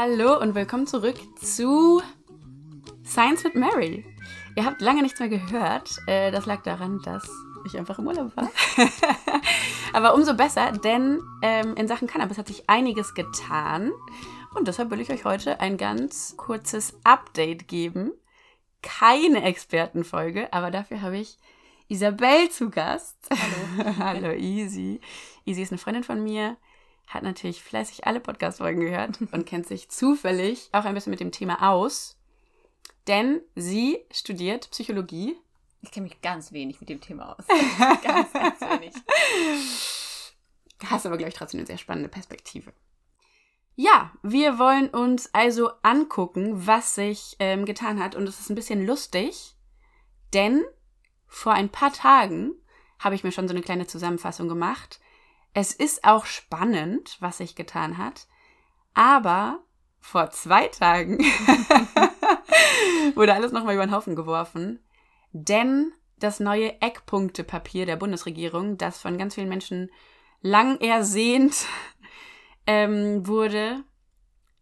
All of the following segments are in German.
Hallo und willkommen zurück zu Science with Mary. Ihr habt lange nichts mehr gehört. Äh, das lag daran, dass ich einfach im Urlaub war. Aber umso besser, denn ähm, in Sachen Cannabis hat sich einiges getan. Und deshalb will ich euch heute ein ganz kurzes Update geben. Keine Expertenfolge, aber dafür habe ich Isabel zu Gast. Hallo. Hallo, Easy. Easy ist eine Freundin von mir, hat natürlich fleißig alle Podcast-Folgen gehört und kennt sich zufällig auch ein bisschen mit dem Thema aus. Denn sie studiert Psychologie. Ich kenne mich ganz wenig mit dem Thema aus. ganz, ganz wenig. Hast aber, glaube ich, trotzdem eine sehr spannende Perspektive. Ja, wir wollen uns also angucken, was sich ähm, getan hat. Und es ist ein bisschen lustig, denn vor ein paar Tagen habe ich mir schon so eine kleine Zusammenfassung gemacht. Es ist auch spannend, was sich getan hat. Aber vor zwei Tagen wurde alles nochmal über den Haufen geworfen. Denn das neue Eckpunktepapier der Bundesregierung, das von ganz vielen Menschen lang ersehnt ähm, wurde,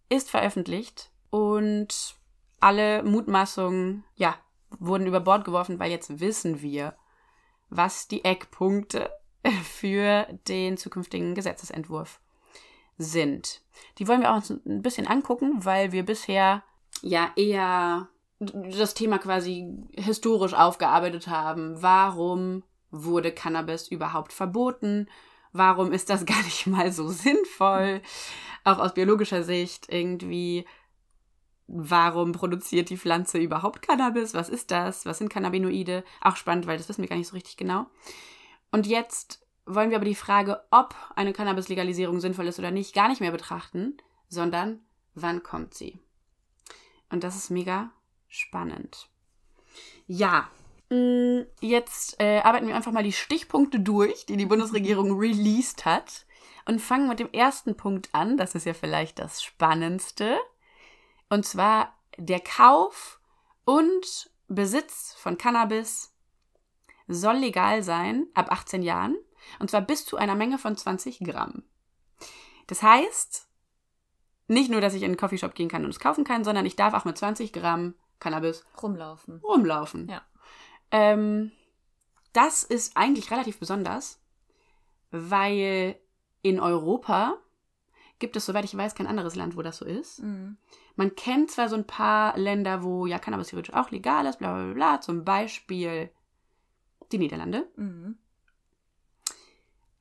ist veröffentlicht. Und alle Mutmaßungen, ja, wurden über Bord geworfen, weil jetzt wissen wir, was die Eckpunkte für den zukünftigen Gesetzesentwurf sind. Die wollen wir auch uns ein bisschen angucken, weil wir bisher ja eher das Thema quasi historisch aufgearbeitet haben. Warum wurde Cannabis überhaupt verboten? Warum ist das gar nicht mal so sinnvoll? Auch aus biologischer Sicht irgendwie warum produziert die Pflanze überhaupt Cannabis? Was ist das? Was sind Cannabinoide? Auch spannend, weil das wissen wir gar nicht so richtig genau. Und jetzt wollen wir aber die Frage, ob eine Cannabis-Legalisierung sinnvoll ist oder nicht, gar nicht mehr betrachten, sondern wann kommt sie? Und das ist mega spannend. Ja, mm, jetzt äh, arbeiten wir einfach mal die Stichpunkte durch, die die Bundesregierung released hat. Und fangen mit dem ersten Punkt an. Das ist ja vielleicht das Spannendste. Und zwar der Kauf und Besitz von Cannabis soll legal sein ab 18 Jahren. Und zwar bis zu einer Menge von 20 Gramm. Das heißt, nicht nur, dass ich in einen Coffeeshop gehen kann und es kaufen kann, sondern ich darf auch mit 20 Gramm Cannabis rumlaufen. Rumlaufen. Ja. Ähm, das ist eigentlich relativ besonders, weil in Europa gibt es, soweit ich weiß, kein anderes Land, wo das so ist. Mhm. Man kennt zwar so ein paar Länder, wo ja Cannabis theoretisch auch legal ist, bla bla bla, zum Beispiel die Niederlande. Mhm.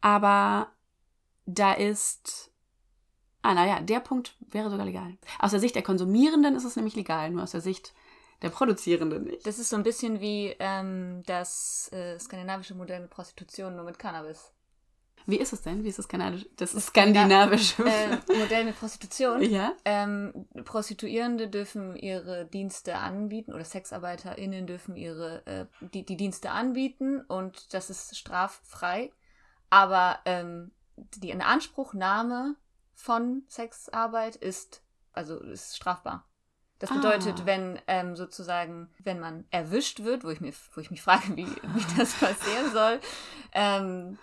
Aber da ist. Ah, naja, der Punkt wäre sogar legal. Aus der Sicht der Konsumierenden ist es nämlich legal, nur aus der Sicht der Produzierenden nicht. Das ist so ein bisschen wie ähm, das äh, skandinavische Modell mit Prostitution, nur mit Cannabis. Wie ist es denn? Wie ist das kanadische? Das ist skandinavische. Äh, Modell mit Prostitution. ja. Ähm, Prostituierende dürfen ihre Dienste anbieten oder SexarbeiterInnen dürfen ihre äh, die, die Dienste anbieten und das ist straffrei. Aber ähm, die Inanspruchnahme von Sexarbeit ist also ist strafbar. Das bedeutet, Ah. wenn ähm, sozusagen, wenn man erwischt wird, wo ich, mir, wo ich mich frage, wie, wie das passieren soll, ähm,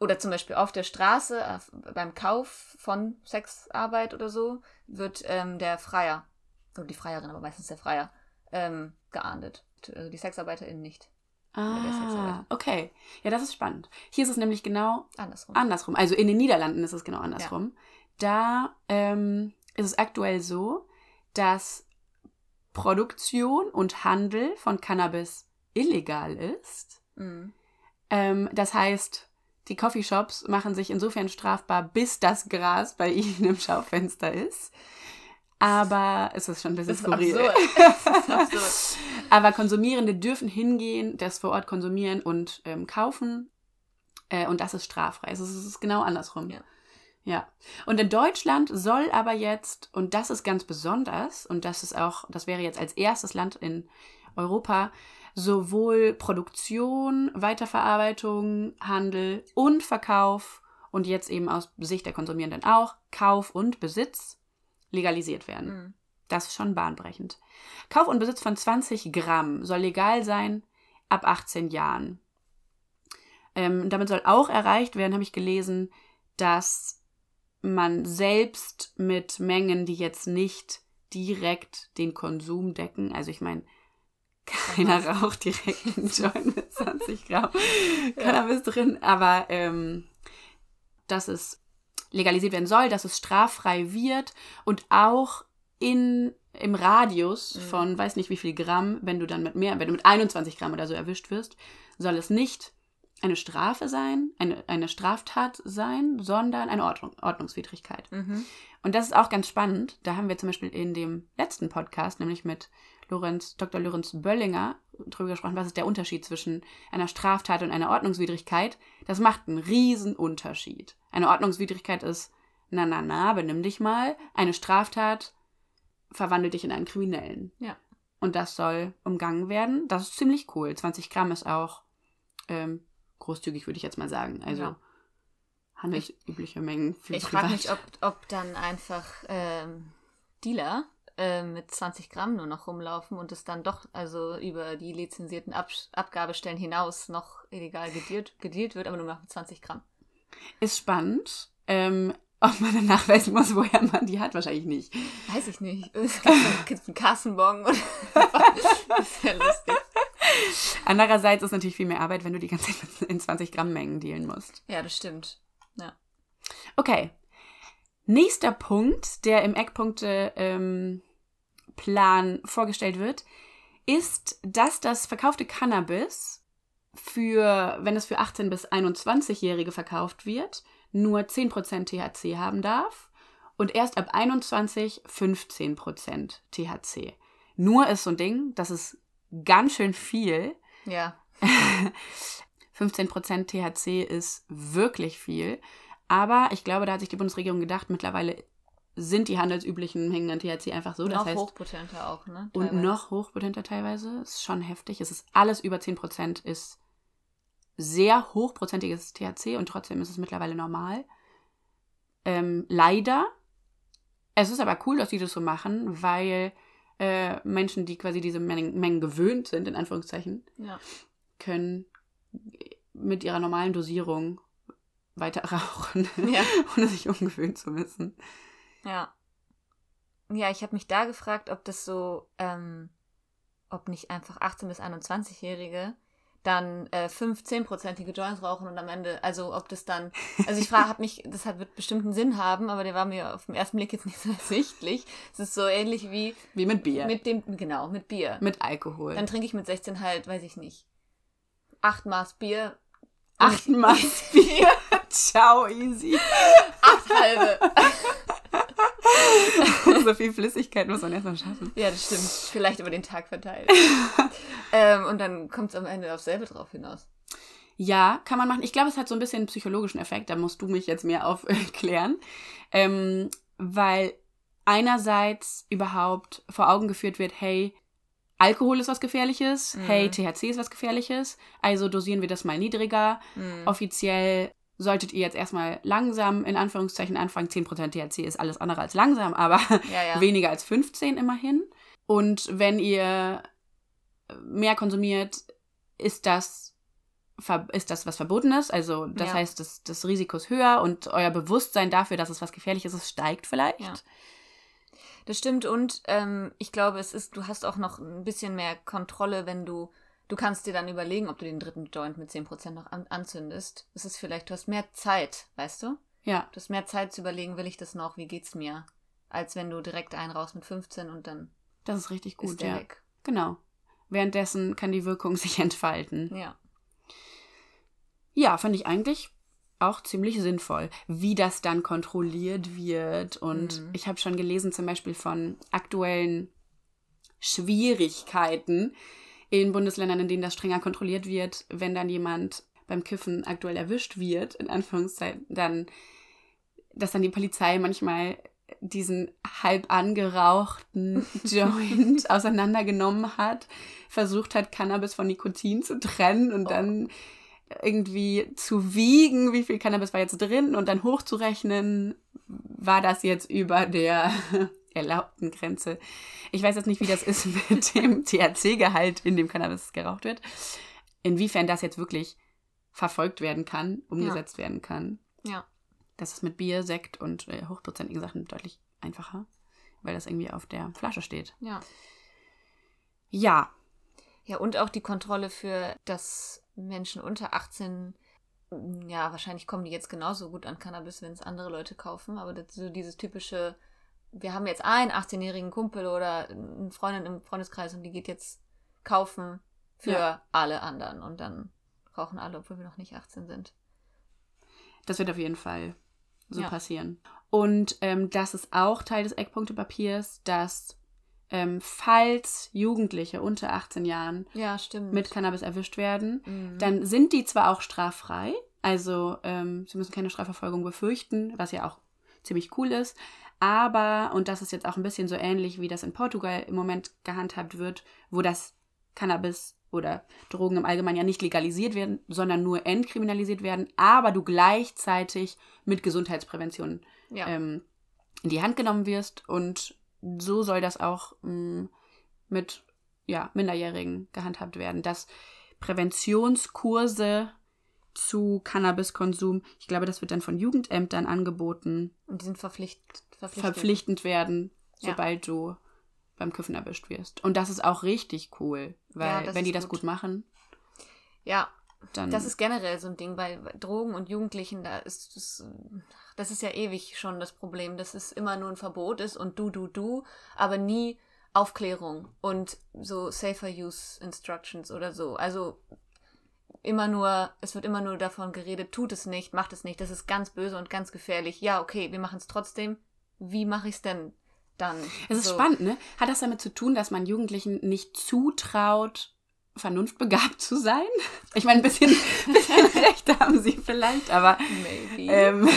oder zum Beispiel auf der Straße auf, beim Kauf von Sexarbeit oder so, wird ähm, der Freier, oder die Freierin, aber meistens der Freier, ähm, geahndet. Also die SexarbeiterInnen nicht. Ah, okay. Ja, das ist spannend. Hier ist es nämlich genau Andersrum. andersrum. Also in den Niederlanden ist es genau andersrum. Da ähm, ist es aktuell so, dass Produktion und Handel von Cannabis illegal ist. Mhm. Ähm, das heißt, die Coffeeshops machen sich insofern strafbar, bis das Gras bei ihnen im Schaufenster ist. Aber es ist schon ein bisschen Das skurril. absurd. Absurd. Aber Konsumierende dürfen hingehen, das vor Ort konsumieren und ähm, kaufen. Äh, und das ist straffrei. Also es ist genau andersrum. Ja. Ja. Und in Deutschland soll aber jetzt, und das ist ganz besonders, und das ist auch, das wäre jetzt als erstes Land in Europa, sowohl Produktion, Weiterverarbeitung, Handel und Verkauf und jetzt eben aus Sicht der Konsumierenden auch Kauf und Besitz legalisiert werden. Mhm. Das ist schon bahnbrechend. Kauf und Besitz von 20 Gramm soll legal sein ab 18 Jahren. Ähm, damit soll auch erreicht werden, habe ich gelesen, dass man selbst mit Mengen, die jetzt nicht direkt den Konsum decken, also ich meine, keiner raucht direkt einen Joint mit 20 Gramm Cannabis drin, aber ähm, dass es legalisiert werden soll, dass es straffrei wird und auch in, im Radius Mhm. von weiß nicht wie viel Gramm, wenn du dann mit mehr, wenn du mit 21 Gramm oder so erwischt wirst, soll es nicht eine Strafe sein, eine, eine Straftat sein, sondern eine Ordnung, Ordnungswidrigkeit. Mhm. Und das ist auch ganz spannend. Da haben wir zum Beispiel in dem letzten Podcast, nämlich mit Lorenz, Dr. Lorenz Böllinger, drüber gesprochen, was ist der Unterschied zwischen einer Straftat und einer Ordnungswidrigkeit. Das macht einen riesen Unterschied. Eine Ordnungswidrigkeit ist, na, na, na, benimm dich mal. Eine Straftat verwandelt dich in einen Kriminellen. Ja. Und das soll umgangen werden. Das ist ziemlich cool. 20 Gramm ist auch ähm, großzügig, würde ich jetzt mal sagen. Also Ja. handelsübliche Mengen für Ich frage mich, ob, ob dann einfach ähm, Dealer ähm, mit 20 Gramm nur noch rumlaufen und es dann doch also über die lizenzierten Ab Abgabestellen hinaus noch illegal gedealt, gedealt wird, aber nur noch mit 20 Gramm. Ist spannend. Ähm, ob man dann nachweisen muss, woher man die hat, wahrscheinlich nicht. Weiß ich nicht. Es gibt einen Kassenbon oder Das ist ja lustig. Andererseits ist natürlich viel mehr Arbeit, wenn du die ganze Zeit in 20 Gramm Mengen dealen musst. Ja, das stimmt. Ja. Okay. Nächster Punkt, der im Eckpunkte ähm, Plan vorgestellt wird, ist, dass das verkaufte Cannabis für, wenn es für 18 bis 21-Jährige verkauft wird, nur 10% THC haben darf und erst ab 21 15% THC. Nur ist so ein Ding, das ist ganz schön viel. Ja. 15% THC ist wirklich viel. Aber ich glaube, da hat sich die Bundesregierung gedacht, mittlerweile sind die handelsüblichen Mengen an THC einfach so. Das noch heißt, hochpotenter auch, ne? und Teilweise. noch hochpotenter teilweise. Ist schon heftig. Es ist alles über 10% ist sehr hochprozentiges THC und trotzdem ist es mittlerweile normal. Ähm, leider. Es ist aber cool, dass die das so machen, weil äh, Menschen, die quasi diese Mengen, Mengen gewöhnt sind, in Anführungszeichen, Ja. können mit ihrer normalen Dosierung weiter rauchen, Ja. ohne sich umgewöhnt zu müssen. Ja. Ja, ich habe mich da gefragt, ob das so, ähm, ob nicht einfach 18- bis 21-Jährige dann äh, 15-prozentige Joints rauchen und am Ende, also ob das dann, also ich frage, habe mich, das hat, wird bestimmt einen Sinn haben, aber der war mir auf den ersten Blick jetzt nicht so ersichtlich. Es ist so ähnlich wie Wie mit Bier. Mit, mit dem, genau, mit Bier. Alkohol. Dann trinke ich mit 16 halt, weiß ich nicht, acht Maß Bier. Acht Maß Bier. Ciao, easy. Acht halbe. so viel Flüssigkeit muss man erstmal schaffen. Ja, das stimmt. Vielleicht über den Tag verteilt. ähm, und dann kommt es am Ende aufs selbe drauf hinaus. Ja, kann man machen. Ich glaube, es hat so ein bisschen einen psychologischen Effekt. Da musst du mich jetzt mehr aufklären. Ähm, weil einerseits überhaupt vor Augen geführt wird, hey, Alkohol ist was Gefährliches, Mhm. hey, THC ist was Gefährliches, also dosieren wir das mal niedriger. Mhm. Offiziell solltet ihr jetzt erstmal langsam in Anführungszeichen anfangen. 10% THC ist alles andere als langsam, aber Ja, ja. weniger als 15 immerhin. Und wenn ihr mehr konsumiert, ist das, ist das was Verbotenes. Also das Ja. heißt, das, das Risiko ist höher und euer Bewusstsein dafür, dass es was Gefährliches ist, steigt vielleicht. Das stimmt und ähm, ich glaube, es ist, du hast auch noch ein bisschen mehr Kontrolle, wenn du, du kannst dir dann überlegen, ob du den dritten Joint mit 10% noch an, anzündest. Es ist vielleicht, du hast mehr Zeit, weißt du? Ja, Du hast mehr Zeit zu überlegen, will ich das noch, wie geht's mir? Als wenn du direkt einen raus mit 15 und dann das ist richtig gut. ist der ja, weg. genau. Währenddessen kann die Wirkung sich entfalten. Ja. Ja, fand ich eigentlich auch ziemlich sinnvoll, wie das dann kontrolliert wird. Und Mhm. ich habe schon gelesen, zum Beispiel von aktuellen Schwierigkeiten in Bundesländern, in denen das strenger kontrolliert wird, wenn dann jemand beim Kiffen aktuell erwischt wird, in Anführungszeichen, dann, dass dann die Polizei manchmal diesen halb angerauchten Joint auseinandergenommen hat, versucht hat, Cannabis von Nikotin zu trennen und Oh. dann irgendwie zu wiegen, wie viel Cannabis war jetzt drin und dann hochzurechnen, war das jetzt über der erlaubten Grenze. Ich weiß jetzt nicht, wie das ist mit dem THC-Gehalt, in dem Cannabis geraucht wird. Inwiefern das jetzt wirklich verfolgt werden kann, umgesetzt werden kann. Ja. Das ist mit Bier, Sekt und äh, hochprozentigen Sachen deutlich einfacher, weil das irgendwie auf der Flasche steht. Ja. Ja, Ja, und auch die Kontrolle für, dass Menschen unter 18, mm, ja, wahrscheinlich kommen die jetzt genauso gut an Cannabis, wenn es andere Leute kaufen, aber das, so dieses typische, wir haben jetzt einen 18-jährigen Kumpel oder eine Freundin im Freundeskreis und die geht jetzt kaufen für Ja. alle anderen und dann rauchen alle, obwohl wir noch nicht 18 sind. Das wird auf jeden Fall so Ja. passieren. Und ähm, das ist auch Teil des Eckpunktepapiers, dass ähm, falls Jugendliche unter 18 Jahren Ja, mit Cannabis erwischt werden, Mhm. dann sind die zwar auch straffrei, also ähm, sie müssen keine Strafverfolgung befürchten, was ja auch ziemlich cool ist, aber, und das ist jetzt auch ein bisschen so ähnlich, wie das in Portugal im Moment gehandhabt wird, wo das Cannabis oder Drogen im Allgemeinen ja nicht legalisiert werden, sondern nur entkriminalisiert werden, aber du gleichzeitig mit Gesundheitsprävention ja. ähm, in die Hand genommen wirst. Und so soll das auch mh, mit ja, Minderjährigen gehandhabt werden. Dass Präventionskurse zu Cannabiskonsum, ich glaube, das wird dann von Jugendämtern angeboten, und die sind verpflicht, verpflichtet. verpflichtend werden, Ja. sobald du beim Kiffen erwischt wirst. Und das ist auch richtig cool, weil Ja, wenn die das gut. gut machen, Ja, dann Das ist generell so ein Ding bei Drogen und Jugendlichen, da ist das, das ist ja ewig schon das Problem, dass es immer nur ein Verbot ist und du, du, du, aber nie Aufklärung und so Safer Use Instructions oder so. Also immer nur, es wird immer nur davon geredet, tut es nicht, macht es nicht, das ist ganz böse und ganz gefährlich. Ja, okay, wir machen es trotzdem. Wie mache ich es denn dann? Es ist so. spannend, ne? Hat das damit zu tun, dass man Jugendlichen nicht zutraut, vernunftbegabt zu sein? Ich meine, ein bisschen, bisschen recht haben sie vielleicht, aber Maybe. ähm,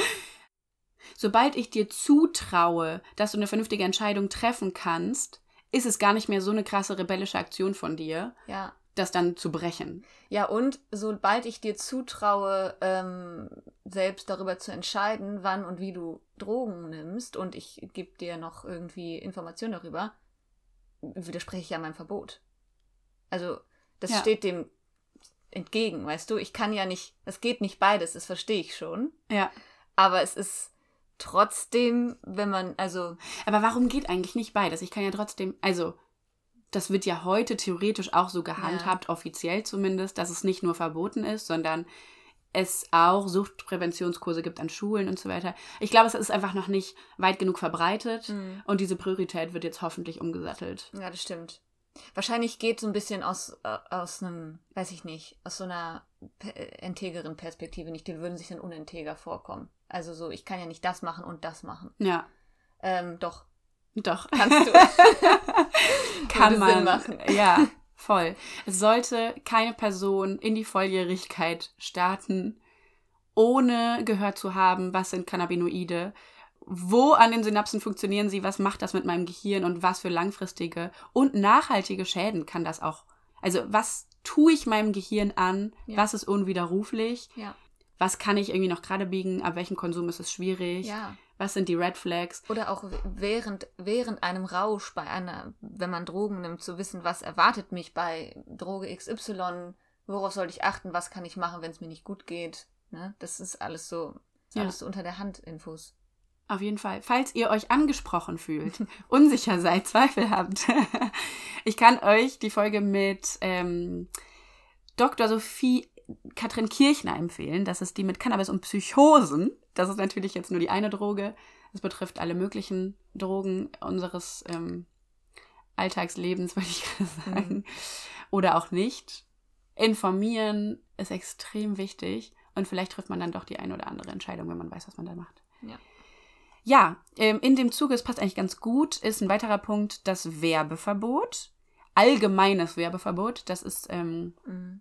sobald ich dir zutraue, dass du eine vernünftige Entscheidung treffen kannst, ist es gar nicht mehr so eine krasse rebellische Aktion von dir, ja. Das dann zu brechen. Ja, und sobald ich dir zutraue, ähm, selbst darüber zu entscheiden, wann und wie du Drogen nimmst, und ich gebe dir noch irgendwie Informationen darüber, widerspreche ich ja meinem Verbot. Also, das Ja. steht dem entgegen, weißt du? Ich kann ja nicht, es geht nicht beides, das verstehe ich schon. Ja. Aber es ist trotzdem, wenn man, also, Aber warum geht eigentlich nicht beides? Ich kann ja trotzdem, also, das wird ja heute theoretisch auch so gehandhabt, offiziell zumindest, dass es nicht nur verboten ist, sondern es auch Suchtpräventionskurse gibt an Schulen und so weiter. Ich glaube, es ist einfach noch nicht weit genug verbreitet Mhm. und diese Priorität wird jetzt hoffentlich umgesattelt. Ja, das stimmt. Wahrscheinlich geht so ein bisschen aus, äh, aus einem, weiß ich nicht, aus so einer integeren Perspektive nicht. Die würden sich dann uninteger vorkommen. Also so, ich kann ja nicht das machen und das machen. Ja, Ähm, doch, doch. kannst du. Kann man. Sinn machen. Ja, voll. Es sollte keine Person in die Volljährigkeit starten, ohne gehört zu haben, was sind Cannabinoide, wo an den Synapsen funktionieren sie, was macht das mit meinem Gehirn und was für langfristige und nachhaltige Schäden kann das auch. Also was tue ich meinem Gehirn an, Ja. was ist unwiderruflich, ja, was kann ich irgendwie noch gerade biegen, ab welchem Konsum ist es schwierig, ja. Was sind die Red Flags. Oder auch während, während einem Rausch, bei einer, wenn man Drogen nimmt, zu wissen, was erwartet mich bei Droge XY, worauf sollte ich achten, was kann ich machen, wenn es mir nicht gut geht. Ne? Das ist alles so, ist Ja. alles so unter der Hand Infos. Auf jeden Fall. Falls ihr euch angesprochen fühlt, unsicher seid, Zweifel habt, ich kann euch die Folge mit ähm, Dr. Sophie Katrin Kirchner empfehlen. Das ist die mit Cannabis und Psychosen. Das ist natürlich jetzt nur die eine Droge. Es betrifft alle möglichen Drogen unseres ähm, Alltagslebens, würde ich gerade sagen. Oder auch nicht. Informieren ist extrem wichtig. Und vielleicht trifft man dann doch die eine oder andere Entscheidung, wenn man weiß, was man da macht. Ja. Ja, ähm, in dem Zuge, es passt eigentlich ganz gut, ist ein weiterer Punkt das Werbeverbot. Allgemeines Werbeverbot. Das ist, ähm, Mhm.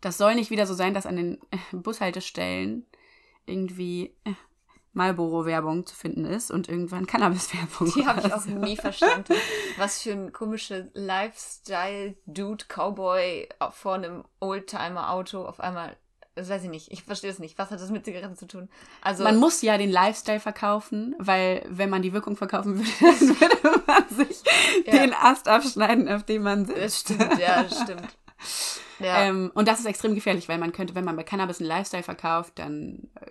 das soll nicht wieder so sein, dass an den Bushaltestellen irgendwie äh, Marlboro-Werbung zu finden ist und irgendwann Cannabis-Werbung. Die habe ich auch nie verstanden. Was für ein komischer Lifestyle-Dude-Cowboy vor einem Oldtimer-Auto auf einmal. Das weiß ich nicht. Ich verstehe es nicht. Was hat das mit Zigaretten zu tun? Also, Man muss ja den Lifestyle verkaufen, weil wenn man die Wirkung verkaufen würde, dann würde man sich Ja. den Ast abschneiden, auf dem man das sitzt. stimmt, ja, das stimmt. Ja. Ähm, und das ist extrem gefährlich, weil man könnte, wenn man bei Cannabis einen Lifestyle verkauft, dann äh,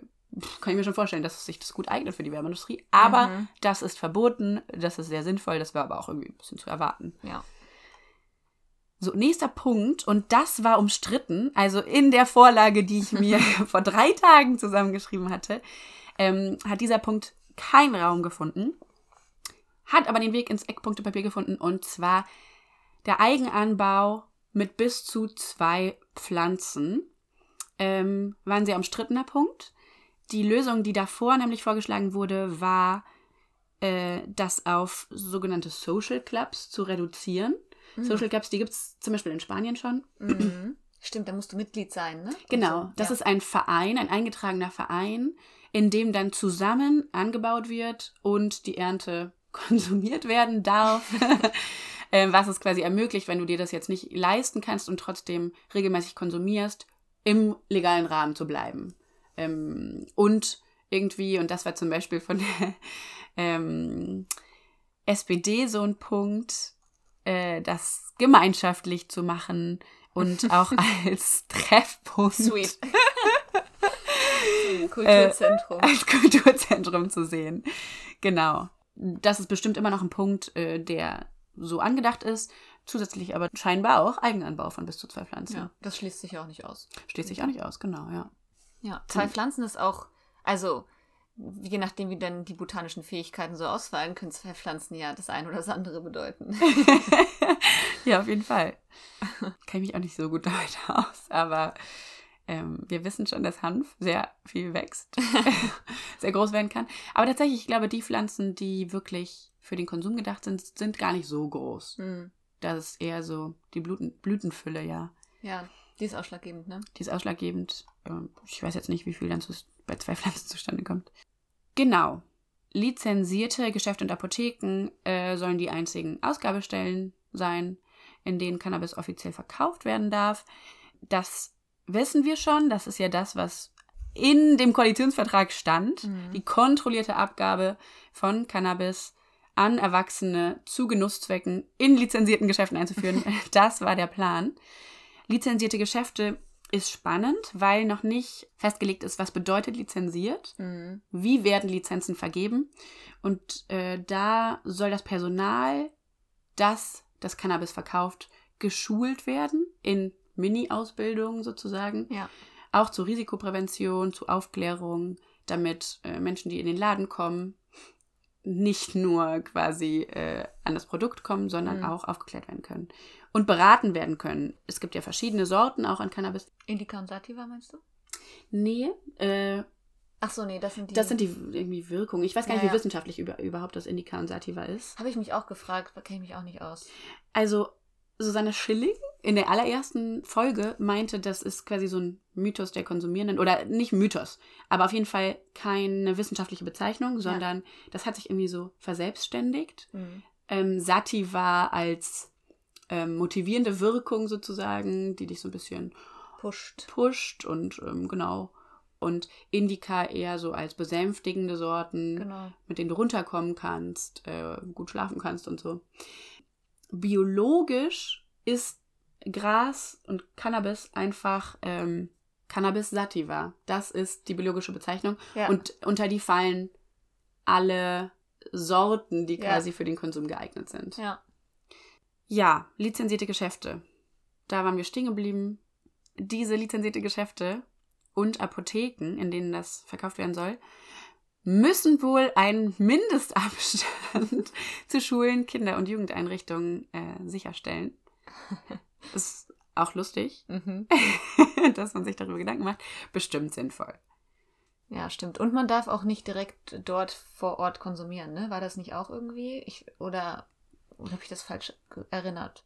kann ich mir schon vorstellen, dass sich das gut eignet für die Werbeindustrie. Aber Mhm. das ist verboten, das ist sehr sinnvoll, das war aber auch irgendwie ein bisschen zu erwarten. ja. So, nächster Punkt, und das war umstritten, also in der Vorlage, die ich mir vor drei Tagen zusammengeschrieben hatte, ähm, hat dieser Punkt keinen Raum gefunden, hat aber den Weg ins Eckpunktepapier gefunden, und zwar der Eigenanbau mit bis zu zwei Pflanzen. Ähm, war ein sehr umstrittener Punkt. Die Lösung, die davor nämlich vorgeschlagen wurde, war, äh, das auf sogenannte Social Clubs zu reduzieren. Social Clubs, die gibt es zum Beispiel in Spanien schon. Mhm. Stimmt, da musst du Mitglied sein, ne? Und Genau, so. das ja. ist ein Verein, ein eingetragener Verein, in dem dann zusammen angebaut wird und die Ernte konsumiert werden darf. Ähm, was es quasi ermöglicht, wenn du dir das jetzt nicht leisten kannst und trotzdem regelmäßig konsumierst, im legalen Rahmen zu bleiben. Ähm, und irgendwie, und das war zum Beispiel von der ähm, SPD so ein Punkt, äh, das gemeinschaftlich zu machen und auch als Treffpunkt Sweet. Ein Kulturzentrum. als Kulturzentrum zu sehen. Genau. Das ist bestimmt immer noch ein Punkt, äh, der so angedacht ist. Zusätzlich aber scheinbar auch Eigenanbau von bis zu zwei Pflanzen. ja, das schließt sich auch nicht aus. Steht sich auch nicht aus, genau, ja. Ja, zwei Pflanzen ist auch, also je nachdem, wie dann die botanischen Fähigkeiten so ausfallen, können zwei Pflanzen ja das eine oder das andere bedeuten. ja, auf jeden Fall. Kenne mich auch nicht so gut damit aus, aber ähm, wir wissen schon, dass Hanf sehr viel wächst, sehr groß werden kann. Aber tatsächlich, ich glaube, die Pflanzen, die wirklich für den Konsum gedacht sind, sind gar nicht so groß. Hm. Das ist eher so die Blüten, Blütenfülle, ja. Ja, die ist ausschlaggebend, ne? Die ist ausschlaggebend. Ähm, Ich weiß jetzt nicht, wie viel dann zu, bei zwei Pflanzen zustande kommt. Genau. Lizenzierte Geschäfte und Apotheken äh, sollen die einzigen Ausgabestellen sein, in denen Cannabis offiziell verkauft werden darf. Das wissen wir schon. Das ist ja das, was in dem Koalitionsvertrag stand. Mhm. Die kontrollierte Abgabe von Cannabis an Erwachsene zu Genusszwecken in lizenzierten Geschäften einzuführen. das war der Plan. Lizenzierte Geschäfte ist spannend, weil noch nicht festgelegt ist, was bedeutet lizenziert, Mhm. wie werden Lizenzen vergeben. Und äh, da soll das Personal, das das Cannabis verkauft, geschult werden in Mini-Ausbildungen sozusagen. Ja. Auch zur Risikoprävention, zu Aufklärung, damit äh, Menschen, die in den Laden kommen, nicht nur quasi äh, an das Produkt kommen, sondern Mhm. auch aufgeklärt werden können und beraten werden können. Es gibt ja verschiedene Sorten auch an Cannabis. Indica und Sativa meinst du? Nee, äh, Ach so, nee, das sind die. das sind die irgendwie Wirkungen. Ich weiß gar nicht, wie ja. wissenschaftlich über, überhaupt das Indica und Sativa ist. Habe ich mich auch gefragt, da kenne ich mich auch nicht aus. Also, Susanne Schilling in der allerersten Folge meinte, das ist quasi so ein Mythos der Konsumierenden. Oder nicht Mythos, aber auf jeden Fall keine wissenschaftliche Bezeichnung, sondern das hat sich irgendwie so verselbstständigt. Mhm. Ähm, Sativa als ähm, motivierende Wirkung sozusagen, die dich so ein bisschen Pusht. pusht und ähm, genau. Und Indica eher so als besänftigende Sorten Genau. mit denen du runterkommen kannst, äh, gut schlafen kannst und so. Biologisch ist Gras und Cannabis einfach ähm, Cannabis sativa. Das ist die biologische Bezeichnung. Ja. Und unter die fallen alle Sorten, die Ja. quasi für den Konsum geeignet sind. ja. Ja, lizenzierte Geschäfte. Da waren wir stehen geblieben. Diese lizenzierte Geschäfte und Apotheken, in denen das verkauft werden soll, müssen wohl einen Mindestabstand zu Schulen, Kinder- und Jugendeinrichtungen äh, sicherstellen. Ist auch lustig, Mhm. dass man sich darüber Gedanken macht. Bestimmt sinnvoll. Ja, stimmt. Und man darf auch nicht direkt dort vor Ort konsumieren, ne? War das nicht auch irgendwie? Ich, oder oder habe ich das falsch erinnert?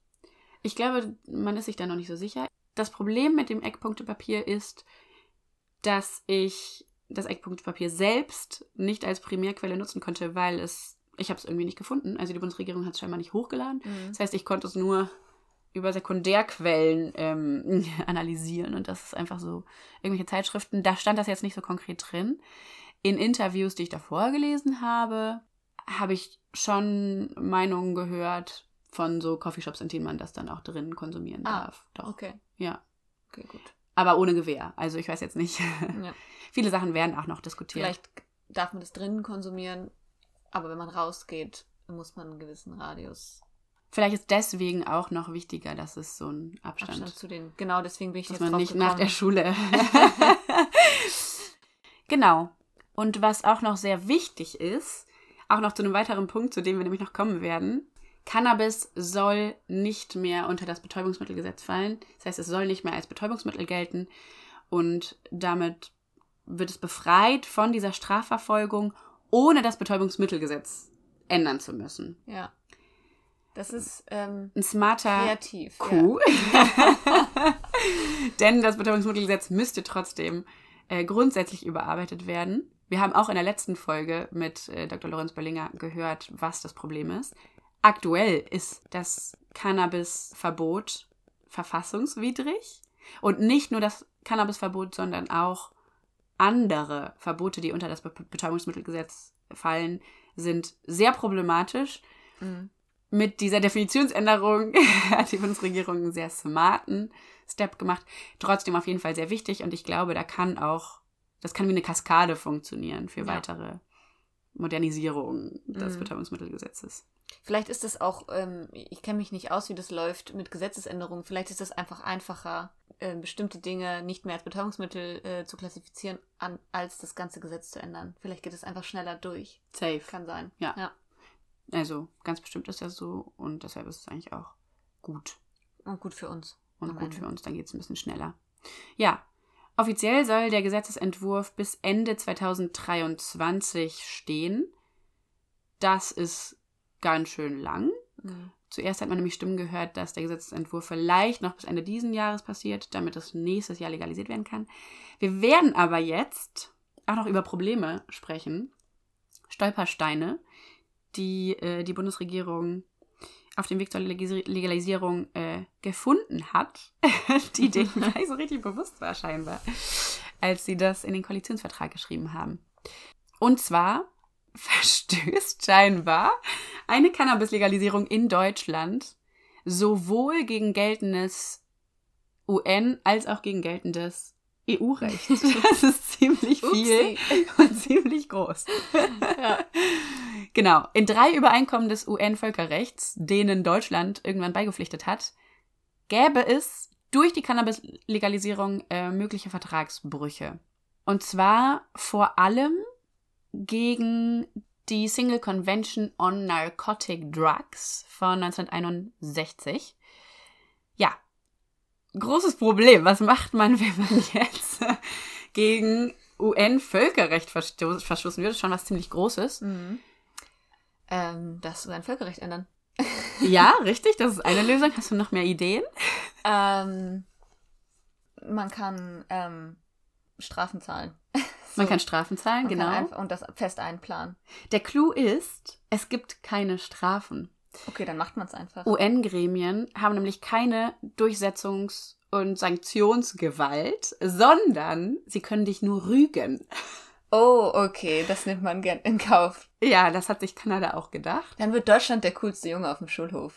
Ich glaube, man ist sich da noch nicht so sicher. Das Problem mit dem Eckpunktepapier ist, dass ich das Eckpunktepapier selbst nicht als Primärquelle nutzen konnte, weil es, ich habe es irgendwie nicht gefunden. Also die Bundesregierung hat es scheinbar nicht hochgeladen. Das heißt, ich konnte es nur über Sekundärquellen ähm, analysieren und das ist einfach so irgendwelche Zeitschriften. Da stand das jetzt nicht so konkret drin. In Interviews, die ich davor gelesen habe, habe ich schon Meinungen gehört von so Coffeeshops, in denen man das dann auch drin konsumieren Ah, darf. Doch. Okay. Ja. Okay, gut. Aber ohne Gewehr. Also ich weiß jetzt nicht. Ja. Viele Sachen werden auch noch diskutiert. Vielleicht darf man das drinnen konsumieren, aber wenn man rausgeht, muss man einen gewissen Radius Vielleicht ist deswegen auch noch wichtiger, dass es so ein Abstand, Abstand zu den. Genau, deswegen bin ich dass jetzt man nicht nach der gekommen. Schule. genau. Und was auch noch sehr wichtig ist, auch noch zu einem weiteren Punkt, zu dem wir nämlich noch kommen werden. Cannabis soll nicht mehr unter das Betäubungsmittelgesetz fallen. Das heißt, es soll nicht mehr als Betäubungsmittel gelten. Und damit wird es befreit von dieser Strafverfolgung, ohne das Betäubungsmittelgesetz ändern zu müssen. Ja. Das ist ähm, Ein smarter kreativ. Kuh. Denn das Betäubungsmittelgesetz müsste trotzdem äh, grundsätzlich überarbeitet werden. Wir haben auch in der letzten Folge mit äh, Dr. Lorenz Berlinger gehört, was das Problem ist. Aktuell ist das Cannabisverbot verfassungswidrig. Und nicht nur das Cannabisverbot, sondern auch andere Verbote, die unter das Be Betäubungsmittelgesetz fallen, sind sehr problematisch. Mhm. mit dieser Definitionsänderung hat die Bundesregierung einen sehr smarten Step gemacht. Trotzdem auf jeden Fall sehr wichtig und ich glaube, da kann auch, das kann wie eine Kaskade funktionieren für Ja. weitere Modernisierungen des Mhm. Betäubungsmittelgesetzes. Vielleicht ist es auch, ähm, ich kenne mich nicht aus, wie das läuft mit Gesetzesänderungen. Vielleicht ist es einfach einfacher, äh, bestimmte Dinge nicht mehr als Betäubungsmittel äh, zu klassifizieren, an, als das ganze Gesetz zu ändern. Vielleicht geht es einfach schneller durch. Safe. Kann sein. Ja. ja. Also ganz bestimmt ist das so und deshalb ist es eigentlich auch gut Und gut für uns. und gut Ende. für uns. Dann geht es ein bisschen schneller. Ja, offiziell soll der Gesetzesentwurf bis Ende 2023 stehen. Das ist ganz schön lang. Mhm. Zuerst hat man nämlich Stimmen gehört, dass der Gesetzentwurf vielleicht noch bis Ende diesen Jahres passiert, damit es nächstes Jahr legalisiert werden kann. Wir werden aber jetzt auch noch über Probleme sprechen. Stolpersteine, die äh, die Bundesregierung auf dem Weg zur Legalisierung äh, gefunden hat, die denen gar nicht so richtig bewusst war scheinbar, als sie das in den Koalitionsvertrag geschrieben haben. Und zwar verstößt scheinbar eine Cannabis-Legalisierung in Deutschland sowohl gegen geltendes UN als auch gegen geltendes EU-Recht. Das ist ziemlich viel und ziemlich groß. Ja. Genau. In drei Übereinkommen des UN-Völkerrechts, denen Deutschland irgendwann beigepflichtet hat, gäbe es durch die Cannabis-Legalisierung äh, mögliche Vertragsbrüche. Und zwar vor allem gegen die Single Convention on Narcotic Drugs von 1961. Ja, großes Problem. Was macht man, wenn man jetzt gegen UN-Völkerrecht versto- verstoßen würde? Schon was ziemlich Großes. Mhm. Ähm, das ein Völkerrecht ändern. Ja, richtig, das ist eine Lösung. Hast du noch mehr Ideen? Ähm, man kann ähm, Strafen zahlen. Man kann Strafen zahlen, Man genau. Einfach, und das fest einplanen. Der Clou ist, es gibt keine Strafen. Okay, dann macht man es einfach. UN-Gremien haben nämlich keine Durchsetzungs- und Sanktionsgewalt, sondern sie können dich nur rügen. Oh, okay, das nimmt man gern in Kauf. Ja, das hat sich Kanada auch gedacht. Dann wird Deutschland der coolste Junge auf dem Schulhof.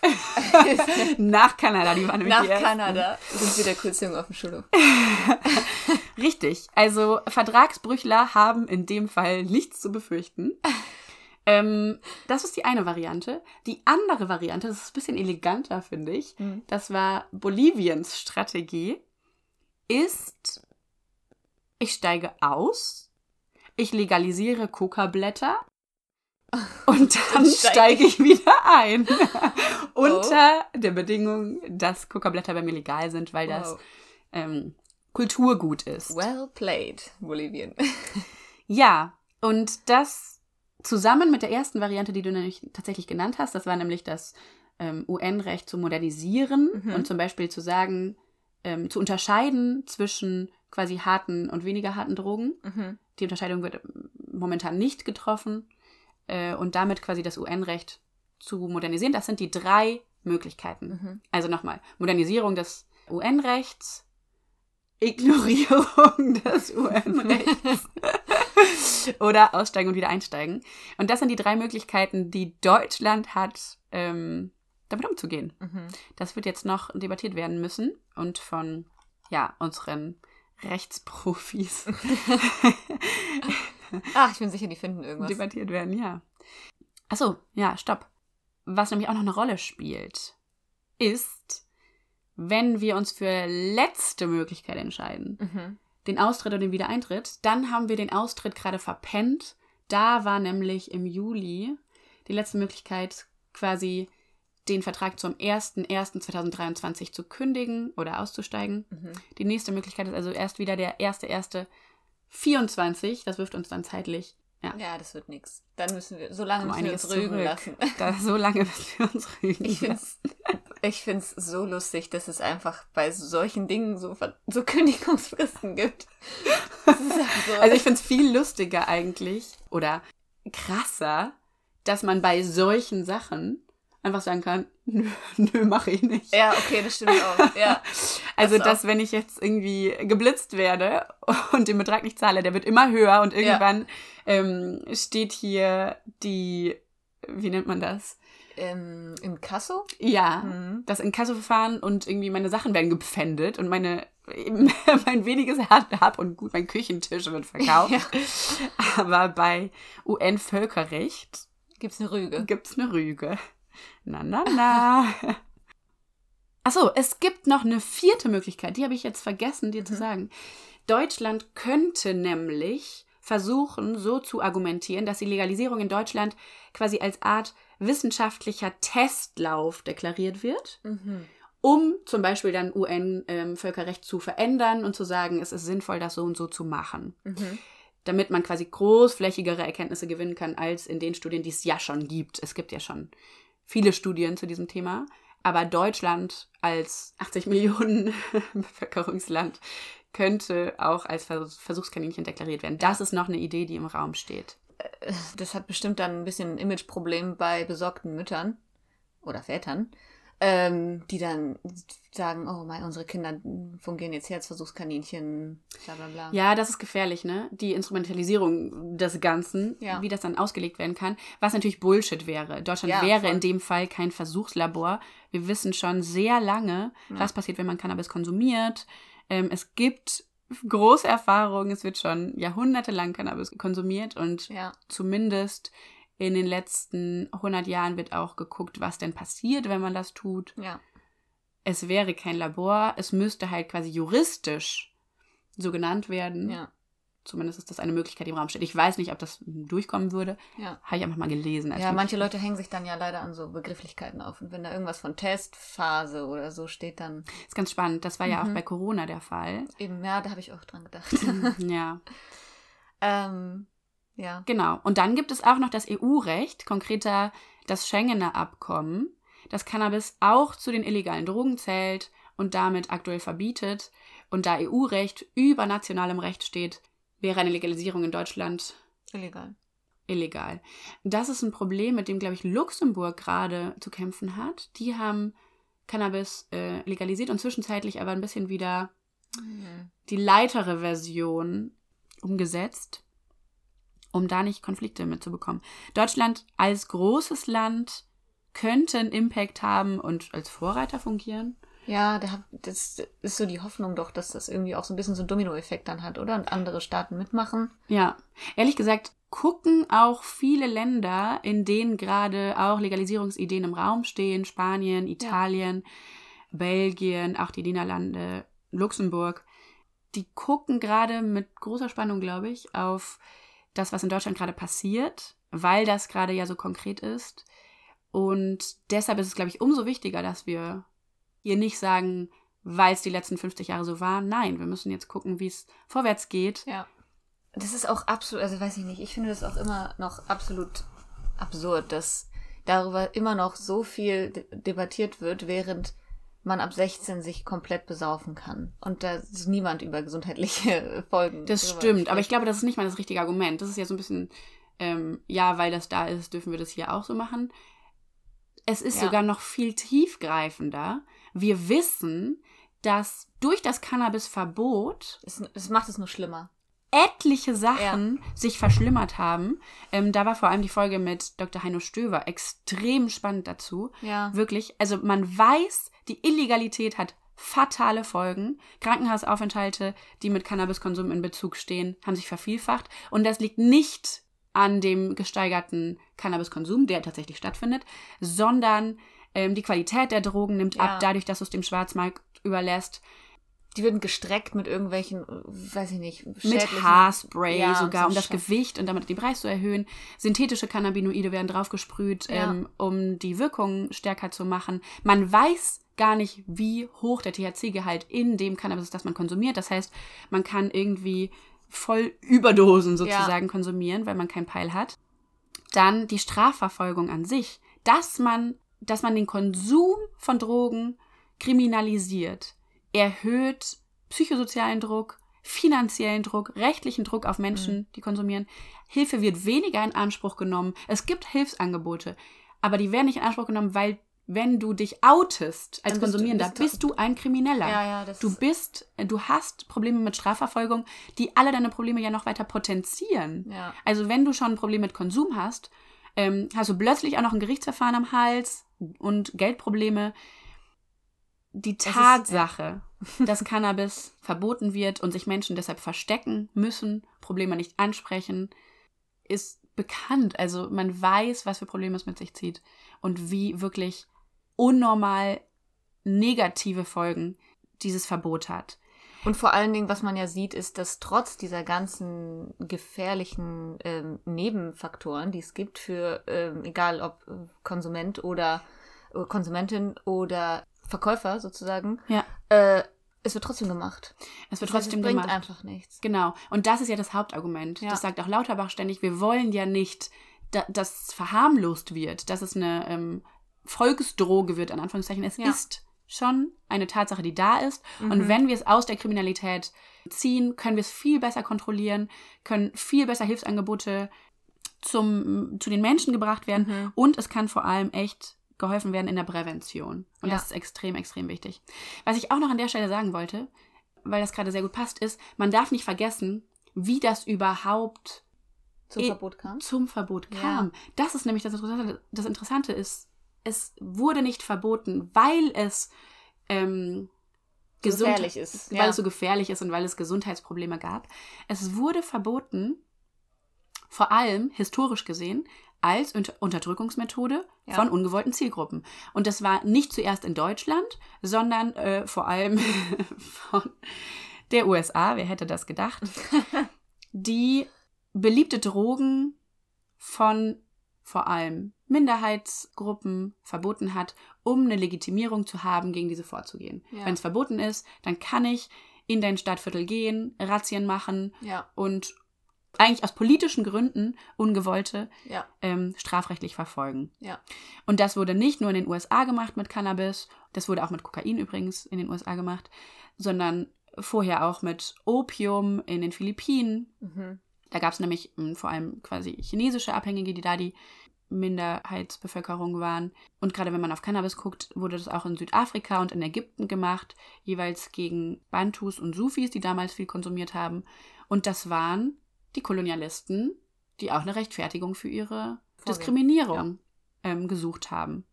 Nach Kanada, die waren nämlich Nach die Ersten. Kanada sind wir der coolste Junge auf dem Schulhof. Richtig. Also Vertragsbrüchler haben in dem Fall nichts zu befürchten. ähm, das ist die eine Variante. Die andere Variante, das ist ein bisschen eleganter, finde ich, Mhm. das war Boliviens Strategie, ist, ich steige aus, ich legalisiere Coca-Blätter und dann Dann steig steige ich wieder ein. Unter der Bedingung, dass Coca-Blätter bei mir legal sind, weil das Wow. ähm, Kulturgut ist. Well played, Bolivien. Ja, und das zusammen mit der ersten Variante, die du nämlich tatsächlich genannt hast, das war nämlich das ähm, UN-Recht zu modernisieren Mhm. und zum Beispiel zu sagen, ähm, zu unterscheiden zwischen quasi harten und weniger harten Drogen. Mhm. Die Unterscheidung wird momentan nicht getroffen äh, und damit quasi das UN-Recht zu modernisieren. Das sind die drei Möglichkeiten. Mhm. Also nochmal, Modernisierung des UN-Rechts, Ignorierung des UN-Rechts oder aussteigen und wieder einsteigen. Und das sind die drei Möglichkeiten, die Deutschland hat, ähm, damit umzugehen. Mhm. Das wird jetzt noch debattiert werden müssen und von ja, unseren Rechtsprofis Ach, ich bin sicher, die finden irgendwas. debattiert werden, ja. Achso, ja, stopp. Was nämlich auch noch eine Rolle spielt, ist, wenn wir uns für letzte Möglichkeit entscheiden, Mhm. den Austritt oder den Wiedereintritt, dann haben wir den Austritt gerade verpennt. Da war nämlich im Juli die letzte Möglichkeit, quasi den Vertrag zum 01.01.2023 zu kündigen oder auszusteigen. Mhm. Die nächste Möglichkeit ist also erst wieder der 1.1.24. Das wirft uns dann zeitlich Ja, das wird nix. Dann müssen wir, so lange um müssen wir einiges uns rügen zurück. lassen. Da, so lange müssen wir uns rügen Ich lassen. find's, ich find's so lustig, dass es einfach bei solchen Dingen so, so Kündigungsfristen gibt. Absurd. Also ich finde es viel lustiger eigentlich oder krasser, dass man bei solchen Sachen einfach sagen kann, nö, nö mache ich nicht. ja, okay, das stimmt auch. Ja. Also, Das auch. dass wenn ich jetzt irgendwie geblitzt werde und den Betrag nicht zahle, der wird immer höher und irgendwann ähm, steht hier die, wie nennt man das? Ähm, Im Kasso? Ja, Mhm. das Inkassoverfahren und irgendwie meine Sachen werden gepfändet und meine mein weniges Hab und Gut, mein Küchentisch wird verkauft. Ja. Aber bei UN-Völkerrecht Gibt's eine Rüge? gibt's eine Rüge. Na, na, na. Achso, es gibt noch eine vierte Möglichkeit, die habe ich jetzt vergessen, dir zu Mhm. sagen. Deutschland könnte nämlich versuchen, so zu argumentieren, dass die Legalisierung in Deutschland quasi als Art wissenschaftlicher Testlauf deklariert wird, Mhm. um zum Beispiel dann UN-Völkerrecht zu verändern und zu sagen, es ist sinnvoll, das so und so zu machen Mhm. damit man quasi großflächigere Erkenntnisse gewinnen kann als in den Studien, die es ja schon gibt. Es gibt ja schon viele Studien zu diesem Thema, aber Deutschland als 80 Millionen Bevölkerungsland könnte auch als Vers- Versuchskaninchen deklariert werden. Das ist noch eine Idee, die im Raum steht. Das hat bestimmt dann ein bisschen ein Imageproblem bei besorgten Müttern oder Vätern, ähm, die dann sagen, oh mein, unsere Kinder fungieren jetzt hier als Versuchskaninchen, bla bla bla. Ja, das ist gefährlich, ne? Die Instrumentalisierung des Ganzen, Ja. wie das dann ausgelegt werden kann, was natürlich Bullshit wäre. Deutschland Ja, wäre voll. in dem Fall kein Versuchslabor. Wir wissen schon sehr lange, Ja. was passiert, wenn man Cannabis konsumiert. Ähm, es gibt große Erfahrungen, es wird schon jahrhundertelang Cannabis konsumiert und Ja, zumindest in den letzten 100 Jahren wird auch geguckt, was denn passiert, wenn man das tut ja. es wäre kein Labor, es müsste halt quasi juristisch so genannt werden. Ja, Zumindest ist das eine Möglichkeit, die im Raum steht. Ich weiß nicht, ob das durchkommen würde. ja. Habe ich einfach mal gelesen. Ja, manche. Leute hängen sich dann ja leider an so Begrifflichkeiten auf. Und wenn da irgendwas von Testphase oder so steht, dann Ist ganz spannend. Das war ja auch Mhm. bei Corona der Fall. eben, ja, da habe ich auch dran gedacht. ja, ähm, ja. genau. Und dann gibt es auch noch das EU-Recht, konkreter das Schengener Abkommen, das Cannabis auch zu den illegalen Drogen zählt und damit aktuell verbietet. Und da EU-Recht über nationalem Recht steht, wäre eine Legalisierung in Deutschland Illegal. illegal. Das ist ein Problem, mit dem, glaube ich, Luxemburg gerade zu kämpfen hat. Die haben Cannabis äh, legalisiert und zwischenzeitlich aber ein bisschen wieder Mhm. die leitere Version umgesetzt, um da nicht Konflikte mitzubekommen. Deutschland als großes Land könnte einen Impact haben und als Vorreiter fungieren. Ja, das ist so die Hoffnung doch, dass das irgendwie auch so ein bisschen so einen Dominoeffekt dann hat, oder? Und andere Staaten mitmachen. Ja, ehrlich gesagt gucken auch viele Länder, in denen gerade auch Legalisierungsideen im Raum stehen, Spanien, Italien, Belgien, auch die Niederlande, Luxemburg, die gucken gerade mit großer Spannung, glaube ich, auf das, was in Deutschland gerade passiert, weil das gerade ja so konkret ist. Und deshalb ist es, glaube ich, umso wichtiger, dass wir hier nicht sagen, weil es die letzten 50 Jahre so war. Nein, wir müssen jetzt gucken, wie es vorwärts geht. Ja. Das ist auch absolut, also weiß ich nicht, ich finde das auch immer noch absolut absurd, dass darüber immer noch so viel de debattiert wird, während man ab 16 sich komplett besaufen kann. Und da ist niemand über gesundheitliche Folgen. Das stimmt, aber ich spricht. glaube, das ist nicht mal das richtige Argument. Das ist ja so ein bisschen, ähm, ja, weil das da ist, dürfen wir das hier auch so machen. Es ist Ja. sogar noch viel tiefgreifender. Wir wissen, dass durch das Cannabisverbot Es, es macht es nur schlimmer. Etliche Sachen sich verschlimmert haben. Ähm, da war vor allem die Folge mit Dr. Heino Stöver extrem spannend dazu. Ja. Wirklich, also man weiß, die Illegalität hat fatale Folgen. Krankenhausaufenthalte, die mit Cannabiskonsum in Bezug stehen, haben sich vervielfacht. Und das liegt nicht an dem gesteigerten Cannabiskonsum, der tatsächlich stattfindet, sondern ähm, die Qualität der Drogen nimmt Ja. ab, dadurch, dass es dem Schwarzmarkt überlässt. Die werden gestreckt mit irgendwelchen, weiß ich nicht, Mit Haarspray Ja, sogar, so um das. Gewicht und damit den Preis zu erhöhen. Synthetische Cannabinoide werden draufgesprüht, Ja. ähm, um die Wirkung stärker zu machen. Man weiß gar nicht, wie hoch der THC-Gehalt in dem Cannabis ist, das man konsumiert. Das heißt, man kann irgendwie voll Überdosen sozusagen konsumieren, weil man keinen Peil hat. Dann die Strafverfolgung an sich, dass man, dass man den Konsum von Drogen kriminalisiert, erhöht psychosozialen Druck, finanziellen Druck, rechtlichen Druck auf Menschen, die konsumieren. Hilfe wird weniger in Anspruch genommen. Es gibt Hilfsangebote, aber die werden nicht in Anspruch genommen, weil wenn du dich outest als bist du- Konsumierender, bist du- bist du ein Krimineller. Ja, ja, Du bist, du hast Probleme mit Strafverfolgung, die alle deine Probleme ja noch weiter potenzieren. Ja. Also wenn du schon ein Problem mit Konsum hast, ähm, hast du plötzlich auch noch ein Gerichtsverfahren am Hals und Geldprobleme. Die ist- Tatsache, dass Cannabis verboten wird und sich Menschen deshalb verstecken müssen, Probleme nicht ansprechen, ist bekannt. Also man weiß, was für Probleme es mit sich zieht und wie wirklich unnormal negative Folgen dieses Verbot hat. Und vor allen Dingen, was man ja sieht, ist, dass trotz dieser ganzen gefährlichen ähm, Nebenfaktoren, die es gibt für, ähm, egal ob äh, Konsument oder äh, Konsumentin oder Verkäufer sozusagen, Ja. äh, es wird trotzdem gemacht. Es wird Das heißt, trotzdem es bringt gemacht. einfach nichts. Genau. Und das ist ja das Hauptargument. Ja. Das sagt auch Lauterbach ständig. Wir wollen ja nicht, da, dass es verharmlost wird, dass es eine ähm, Volksdroge wird, in Anführungszeichen. Es Ja. ist schon eine Tatsache, die da ist. Mhm. Und wenn wir es aus der Kriminalität ziehen, können wir es viel besser kontrollieren, können viel besser Hilfsangebote zum, zu den Menschen gebracht werden. Mhm. Und es kann vor allem echt geholfen werden in der Prävention. Und Ja. das ist extrem, extrem wichtig. Was ich auch noch an der Stelle sagen wollte, weil das gerade sehr gut passt, ist, man darf nicht vergessen, wie das überhaupt Zum Verbot kam. zum Verbot Ja. kam. Das ist nämlich das Interessante. Das Interessante ist, es wurde nicht verboten, weil es ähm, gesund- gefährlich ist, weil ja. es so gefährlich ist und weil es Gesundheitsprobleme gab. Es wurde verboten, vor allem historisch gesehen, als Unter Unterdrückungsmethode Ja. von ungewollten Zielgruppen. Und das war nicht zuerst in Deutschland, sondern äh, vor allem von der USA, wer hätte das gedacht, die beliebte Drogen von vor allem Minderheitsgruppen verboten hat, um eine Legitimierung zu haben, gegen diese vorzugehen. Ja. Wenn es verboten ist, dann kann ich in dein Stadtviertel gehen, Razzien machen Ja, und eigentlich aus politischen Gründen ungewollte ja, ähm, strafrechtlich verfolgen. ja. Und das wurde nicht nur in den USA gemacht mit Cannabis, das wurde auch mit Kokain übrigens in den USA gemacht, sondern vorher auch mit Opium in den Philippinen. Mhm. Da gab es nämlich mh, vor allem quasi chinesische Abhängige, die da die Minderheitsbevölkerung waren. Und gerade wenn man auf Cannabis guckt, wurde das auch in Südafrika und in Ägypten gemacht, jeweils gegen Bantus und Sufis, die damals viel konsumiert haben. Und das waren die Kolonialisten, die auch eine Rechtfertigung für ihre Vorgehen. Diskriminierung ähm, gesucht haben.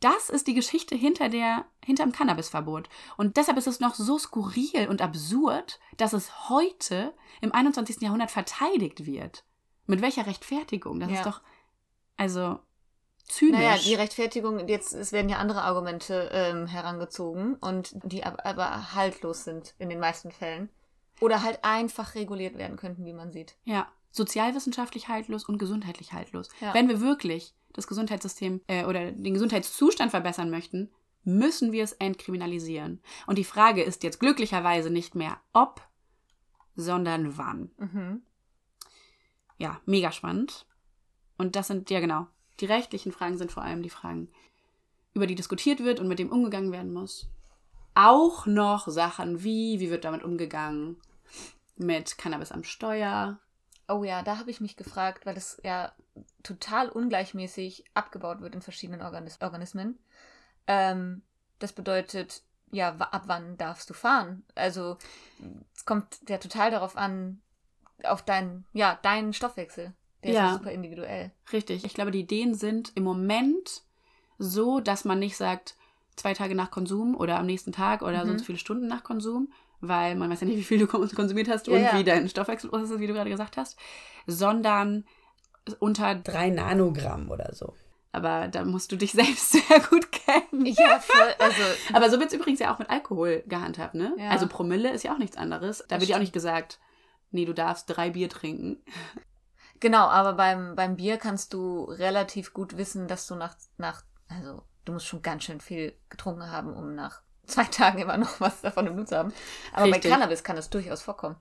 Das ist die Geschichte hinter der, hinterm Cannabisverbot. Und deshalb ist es noch so skurril und absurd, dass es heute im 21. Jahrhundert verteidigt wird. Mit welcher Rechtfertigung? Das Ja. ist doch, also, zynisch. Naja, die Rechtfertigung, jetzt es werden ja andere Argumente ähm, herangezogen und die aber, aber haltlos sind in den meisten Fällen. Oder halt einfach reguliert werden könnten, wie man sieht. Ja, sozialwissenschaftlich haltlos und gesundheitlich haltlos. Ja. Wenn wir wirklich das Gesundheitssystem äh, oder den Gesundheitszustand verbessern möchten, müssen wir es entkriminalisieren. Und die Frage ist jetzt glücklicherweise nicht mehr ob, sondern wann. Mhm. Ja, mega spannend. Und das sind, ja genau, die rechtlichen Fragen sind vor allem die Fragen, über die diskutiert wird und mit dem umgegangen werden muss. Auch noch Sachen wie, wie wird damit umgegangen mit Cannabis am Steuer, Oh ja, da habe ich mich gefragt, weil es ja total ungleichmäßig abgebaut wird in verschiedenen Organis Organismen. Ähm, das bedeutet, ja, ab wann darfst du fahren? Also es kommt ja total darauf an, auf deinen, ja, deinen Stoffwechsel. Der ist Ja. ja super individuell. Richtig. Ich glaube, die Ideen sind im Moment so, dass man nicht sagt, zwei Tage nach Konsum oder am nächsten Tag oder Mhm. und so viele Stunden nach Konsum, weil man weiß ja nicht, wie viel du kon- konsumiert hast Ja, und ja. wie dein Stoffwechselprozess ist, wie du gerade gesagt hast, sondern unter drei Nanogramm oder so. Aber da musst du dich selbst sehr gut kennen. Ja, voll. Also, Aber so wird es übrigens ja auch mit Alkohol gehandhabt, ne? Ja. Also Promille ist ja auch nichts anderes. Da Das wird ja auch nicht gesagt, nee, du darfst drei Bier trinken. genau, aber beim, beim Bier kannst du relativ gut wissen, dass du nach, nach, also du musst schon ganz schön viel getrunken haben, um nach zwei Tagen immer noch was davon im Blut zu haben. Aber Richtig. bei Cannabis kann das durchaus vorkommen.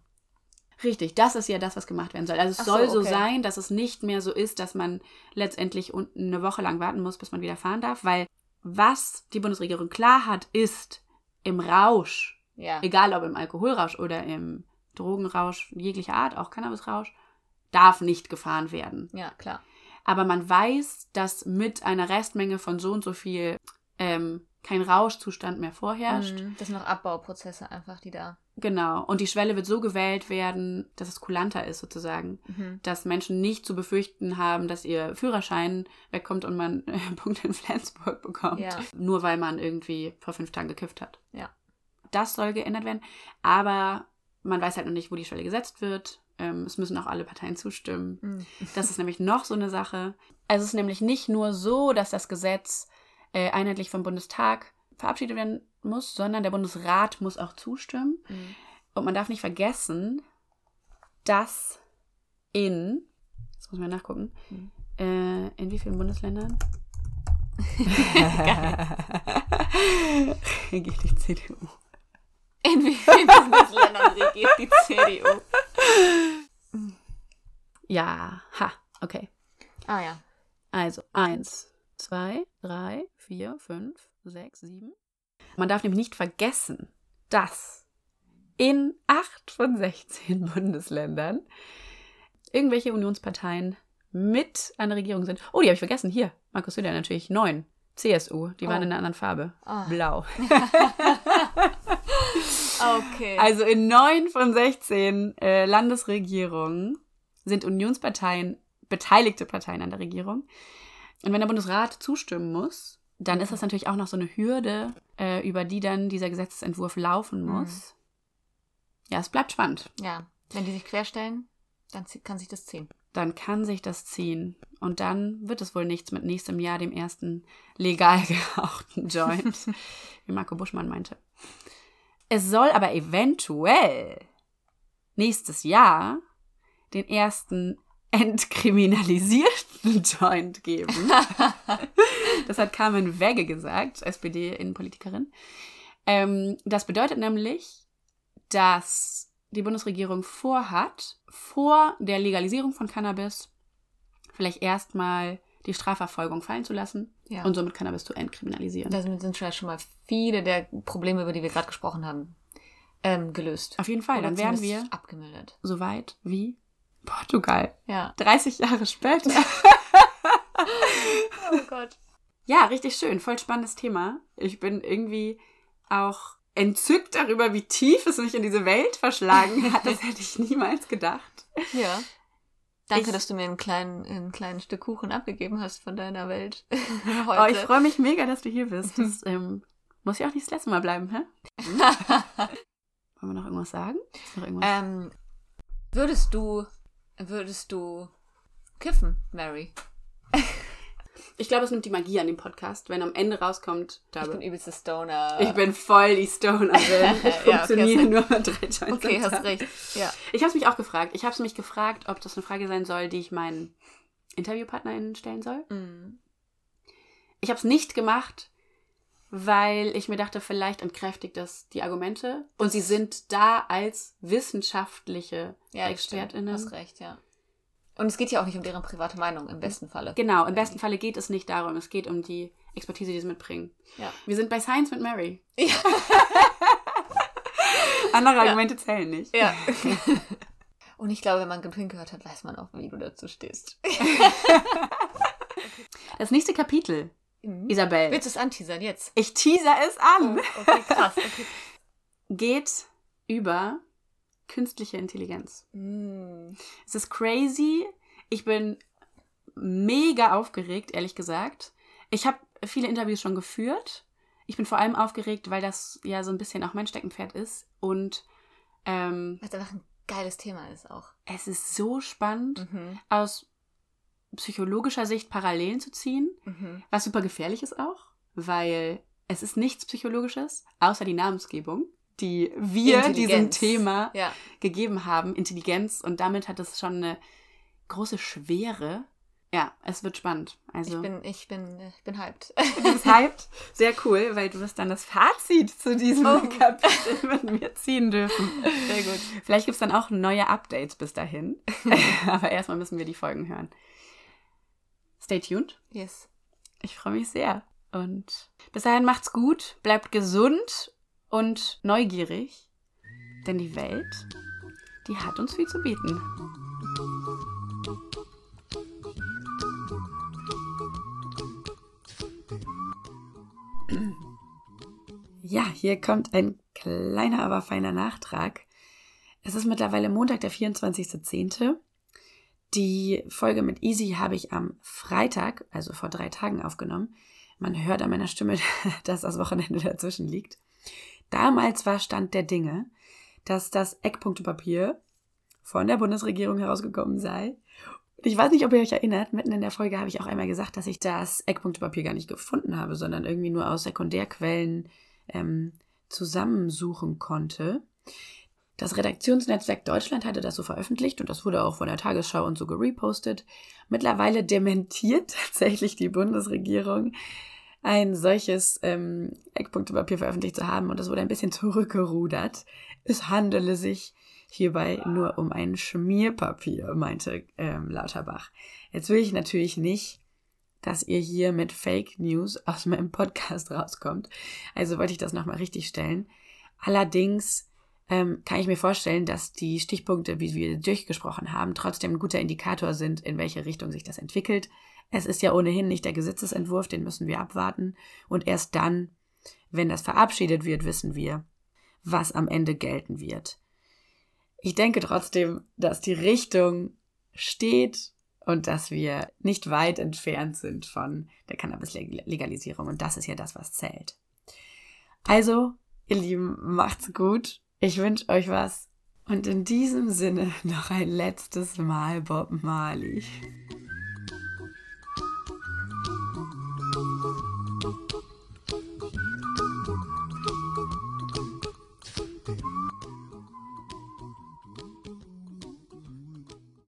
Richtig, das ist ja das, was gemacht werden soll. Also es Ach so, soll so okay. sein, dass es nicht mehr so ist, dass man letztendlich eine Woche lang warten muss, bis man wieder fahren darf, weil was die Bundesregierung klar hat, ist im Rausch, Ja. egal ob im Alkoholrausch oder im Drogenrausch jeglicher Art, auch Cannabisrausch, darf nicht gefahren werden. Ja, klar. Aber man weiß, dass mit einer Restmenge von so und so viel ähm, kein Rauschzustand mehr vorherrscht. Mhm. Das sind noch Abbauprozesse einfach, die da. Genau. Und die Schwelle wird so gewählt werden, dass es kulanter ist sozusagen. Mhm. Dass Menschen nicht zu befürchten haben, dass ihr Führerschein wegkommt und man Punkte in Flensburg bekommt. Ja. Nur weil man irgendwie vor fünf Tagen gekifft hat. Ja. Das soll geändert werden. Aber man weiß halt noch nicht, wo die Schwelle gesetzt wird. Ähm, es müssen auch alle Parteien zustimmen. Mhm. Das ist nämlich noch so eine Sache. Also es ist nämlich nicht nur so, dass das Gesetz äh, einheitlich vom Bundestag verabschiedet werden muss, sondern der Bundesrat muss auch zustimmen. Mhm. Und man darf nicht vergessen, dass in, jetzt muss man nachgucken, Mhm. äh, in wie vielen Bundesländern? Regiert die CDU. In wie vielen Bundesländern regiert die CDU? Ja, ha, okay. Ah ja. Also, eins, zwei, drei, vier, fünf, sechs, sieben. Man darf nämlich nicht vergessen, dass in acht von 16 Bundesländern irgendwelche Unionsparteien mit an der Regierung sind. Oh, die habe ich vergessen. Hier, Markus Söder natürlich. Neun. CSU. Die waren Oh. in einer anderen Farbe. Ah. Blau. Okay. Also in neun von 16 äh, Landesregierungen sind Unionsparteien beteiligte Parteien an der Regierung. Und wenn der Bundesrat zustimmen muss, dann ist das natürlich auch noch so eine Hürde, äh, über die dann dieser Gesetzentwurf laufen muss. Ja, es bleibt spannend. ja. Wenn die sich querstellen, dann kann sich das ziehen. Dann kann sich das ziehen. Und dann wird es wohl nichts mit nächstem Jahr, dem ersten legal gerauchten Joint, wie Marco Buschmann meinte. Es soll aber eventuell nächstes Jahr den ersten entkriminalisierten Joint geben. das hat Carmen Wegge gesagt, SPD-Innenpolitikerin. Ähm, das bedeutet nämlich, dass die Bundesregierung vorhat, vor der Legalisierung von Cannabis vielleicht erstmal die Strafverfolgung fallen zu lassen Ja. und somit Cannabis zu entkriminalisieren. Da sind schon mal viele der Probleme, über die wir gerade gesprochen haben, ähm, gelöst. Auf jeden Fall, Oder dann wären wir abgemildert. so weit wie Portugal. Ja. 30 Jahre später. Oh Gott. Ja, richtig schön. Voll spannendes Thema. Ich bin irgendwie auch entzückt darüber, wie tief es mich in diese Welt verschlagen hat. Das hätte ich niemals gedacht. Ja. Danke, Ich- dass du mir einen kleinen, ein kleines Stück Kuchen abgegeben hast von deiner Welt Oh, heute. ich freue mich mega, dass du hier bist. Das ähm, muss ja auch nicht das letzte Mal bleiben, hä? Wollen wir noch irgendwas sagen? Noch irgendwas? ähm, würdest du, würdest du kiffen, Mary? ich glaube, es nimmt die Magie an dem Podcast, wenn am Ende rauskommt, Ich bin übelste Stoner. ich bin voll die Stonerin. Ich Ja, okay, funktioniere nur mit drei Joints Okay, hast recht. Ja. Ich habe es mich auch gefragt. Ich habe es mich gefragt, ob das eine Frage sein soll, die ich meinen InterviewpartnerInnen stellen soll. Mhm. Ich habe es nicht gemacht, weil ich mir dachte, vielleicht entkräftigt das die Argumente. Und sie sind da als wissenschaftliche Ja, das stimmt. ExpertInnen. Hast recht, ja. Und es geht ja auch nicht um deren private Meinung im besten Falle. Genau, im besten Falle geht es nicht darum. Es geht um die Expertise, die sie mitbringen. Ja. Wir sind bei Science mit Mary. Ja. Andere Ja. Argumente zählen nicht. Ja. Und ich glaube, wenn man genug gehört hat, weiß man auch, wie du dazu stehst. Das nächste Kapitel, Mhm. Isabel. Willst du es anteasern jetzt? Ich teaser es an. Oh, okay, krass. Okay. Geht über künstliche Intelligenz. Mm. Es ist crazy. Ich bin mega aufgeregt, ehrlich gesagt. Ich habe viele Interviews schon geführt. Ich bin vor allem aufgeregt, weil das ja so ein bisschen auch mein Steckenpferd ist. Und ähm, Was einfach ein geiles Thema ist auch. es ist so spannend, Mhm. aus psychologischer Sicht Parallelen zu ziehen, Mhm. was super gefährlich ist auch, weil es ist nichts Psychologisches, außer die Namensgebung, die wir diesem. Thema Ja. gegeben haben, Intelligenz. Und damit hat es schon eine große Schwere. Ja, es wird spannend. Also Ich bin, ich bin, ich bin hyped. Du bist hyped. Sehr cool, weil du wirst dann das Fazit zu diesem Oh. Kapitel mit mir ziehen dürfen. Sehr gut. Vielleicht gibt es dann auch neue Updates bis dahin. Aber erstmal müssen wir die Folgen hören. Stay tuned. Yes. Ich freue mich sehr. Und bis dahin macht's gut, bleibt gesund und neugierig. Denn die Welt, die hat uns viel zu bieten. Ja, hier kommt ein kleiner, aber feiner Nachtrag. Es ist mittlerweile Montag, der 24.10. Die Folge mit Easy habe ich am Freitag, also vor drei Tagen, aufgenommen. Man hört an meiner Stimme, dass das Wochenende dazwischen liegt. Damals war Stand der Dinge, dass das Eckpunktepapier von der Bundesregierung herausgekommen sei. Ich weiß nicht, ob ihr euch erinnert, mitten in der Folge habe ich auch einmal gesagt, dass ich das Eckpunktepapier gar nicht gefunden habe, sondern irgendwie nur aus Sekundärquellen ähm, zusammensuchen konnte. Das Redaktionsnetzwerk Deutschland hatte das so veröffentlicht und das wurde auch von der Tagesschau und so gerepostet. Mittlerweile dementiert tatsächlich die Bundesregierung, ein solches ähm, Eckpunktepapier veröffentlicht zu haben und das wurde ein bisschen zurückgerudert. Es handele sich hierbei nur um ein Schmierpapier, meinte ähm, Lauterbach. Jetzt will ich natürlich nicht, dass ihr hier mit Fake News aus meinem Podcast rauskommt. Also wollte ich das nochmal richtig stellen. Allerdings ähm, kann ich mir vorstellen, dass die Stichpunkte, wie wir durchgesprochen haben, trotzdem ein guter Indikator sind, in welche Richtung sich das entwickelt. Es ist ja ohnehin nicht der Gesetzesentwurf, den müssen wir abwarten. Und erst dann, wenn das verabschiedet wird, wissen wir, was am Ende gelten wird. Ich denke trotzdem, dass die Richtung steht und dass wir nicht weit entfernt sind von der Cannabis-Legalisierung. Und das ist ja das, was zählt. Also, ihr Lieben, macht's gut. Ich wünsche euch was. Und in diesem Sinne noch ein letztes Mal Bob Marley.